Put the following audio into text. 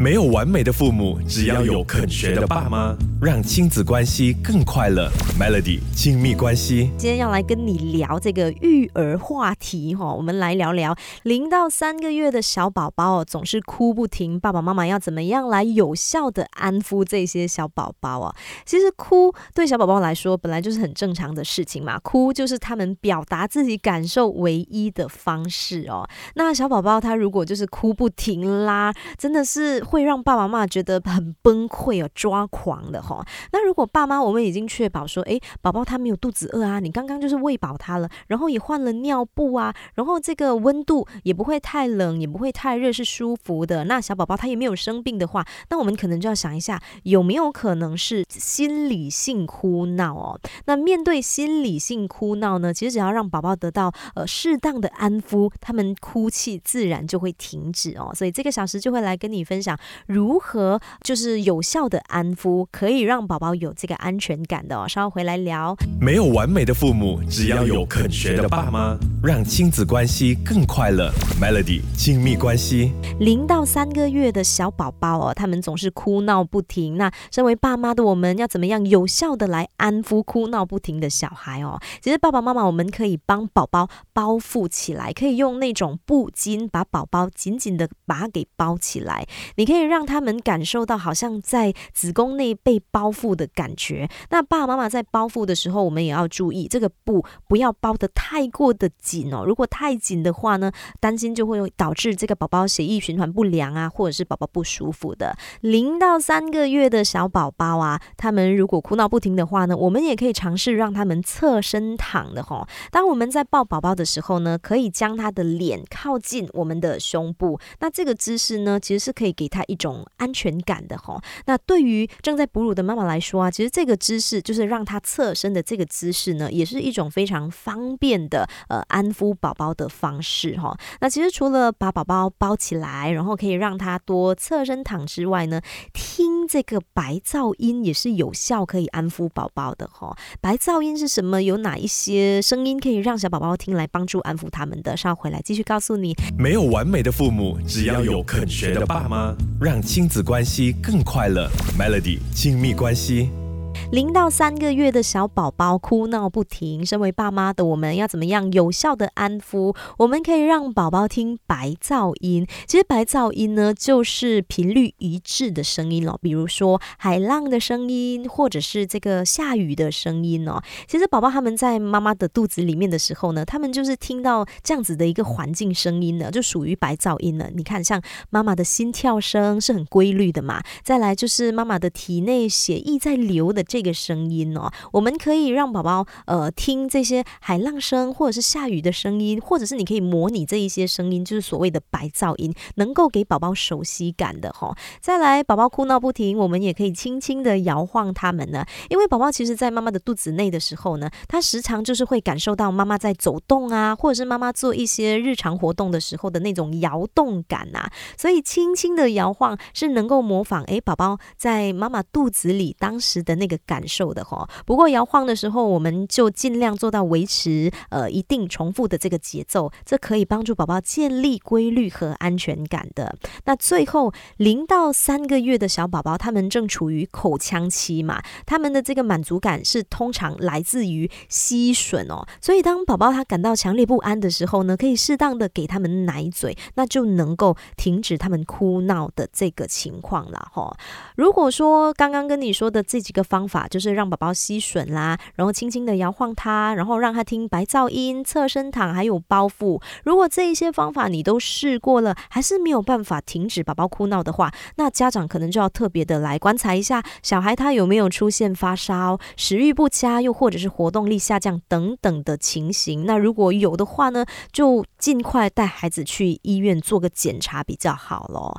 没有完美的父母，只要有肯学的爸妈，让亲子关系更快乐。Melody 亲密关系，今天要来跟你聊这个育儿话题哈，我们来聊聊零到三个月的小宝宝，总是哭不停，爸爸妈妈要怎么样来有效的安抚这些小宝宝啊？其实哭对小宝宝来说本来就是很正常的事情嘛，哭就是他们表达自己感受唯一的方式哦。那小宝宝他如果就是哭不停啦，真的是。会让爸爸妈妈觉得很崩溃哦，抓狂的哈。那如果爸妈我们已经确保说，哎，宝宝他没有肚子饿啊，你刚刚就是喂饱他了，然后也换了尿布啊，然后这个温度也不会太冷，也不会太热，是舒服的。那小宝宝他也没有生病的话，那我们可能就要想一下，有没有可能是心理性哭闹哦？那面对心理性哭闹呢，其实只要让宝宝得到呃适当的安抚，他们哭泣自然就会停止哦。所以这个小时就会来跟你分享。如何就是有效的安抚，可以让宝宝有这个安全感的？稍后回来聊。没有完美的父母，只要有肯学的爸妈，让亲子关系更快乐。Melody 亲密关系，零到三个月的小宝宝哦，他们总是哭闹不停。那身为爸妈的我们要怎么样有效的来安抚哭闹不停的小孩哦？其实爸爸妈妈我们可以帮宝宝包覆起来，可以用那种布巾把宝宝紧紧的把它给包起来。你。可以让他们感受到好像在子宫内被包覆的感觉。那爸爸妈妈在包覆的时候，我们也要注意这个布不要包得太过的紧哦。如果太紧的话呢，担心就会导致这个宝宝血液循环不良啊，或者是宝宝不舒服的。零到三个月的小宝宝啊，他们如果哭闹不停的话呢，我们也可以尝试让他们侧身躺的哈。当我们在抱宝宝的时候呢，可以将他的脸靠近我们的胸部。那这个姿势呢，其实是可以给他。一种安全感的哈，那对于正在哺乳的妈妈来说啊，其实这个姿势就是让她侧身的这个姿势呢，也是一种非常方便的呃安抚宝宝的方式哈。那其实除了把宝宝包起来，然后可以让他多侧身躺之外呢，听这个白噪音也是有效可以安抚宝宝的哈。白噪音是什么？有哪一些声音可以让小宝宝听来帮助安抚他们的？稍后回来继续告诉你。没有完美的父母，只要有肯学的爸妈。让亲子关系更快乐，Melody 亲密关系。零到三个月的小宝宝哭闹不停，身为爸妈的我们要怎么样有效的安抚？我们可以让宝宝听白噪音。其实白噪音呢，就是频率一致的声音哦，比如说海浪的声音，或者是这个下雨的声音哦。其实宝宝他们在妈妈的肚子里面的时候呢，他们就是听到这样子的一个环境声音呢，就属于白噪音了。你看，像妈妈的心跳声是很规律的嘛，再来就是妈妈的体内血液在流的这。这个声音哦，我们可以让宝宝呃听这些海浪声，或者是下雨的声音，或者是你可以模拟这一些声音，就是所谓的白噪音，能够给宝宝熟悉感的哈。再来，宝宝哭闹不停，我们也可以轻轻的摇晃他们呢，因为宝宝其实在妈妈的肚子内的时候呢，他时常就是会感受到妈妈在走动啊，或者是妈妈做一些日常活动的时候的那种摇动感呐，所以轻轻的摇晃是能够模仿诶宝宝在妈妈肚子里当时的那个。感受的哈，不过摇晃的时候，我们就尽量做到维持呃一定重复的这个节奏，这可以帮助宝宝建立规律和安全感的。那最后零到三个月的小宝宝，他们正处于口腔期嘛，他们的这个满足感是通常来自于吸吮哦，所以当宝宝他感到强烈不安的时候呢，可以适当的给他们奶嘴，那就能够停止他们哭闹的这个情况了哈。如果说刚刚跟你说的这几个方法就是让宝宝吸吮啦，然后轻轻的摇晃他，然后让他听白噪音、侧身躺，还有包覆。如果这一些方法你都试过了，还是没有办法停止宝宝哭闹的话，那家长可能就要特别的来观察一下小孩他有没有出现发烧、食欲不佳，又或者是活动力下降等等的情形。那如果有的话呢，就尽快带孩子去医院做个检查比较好咯。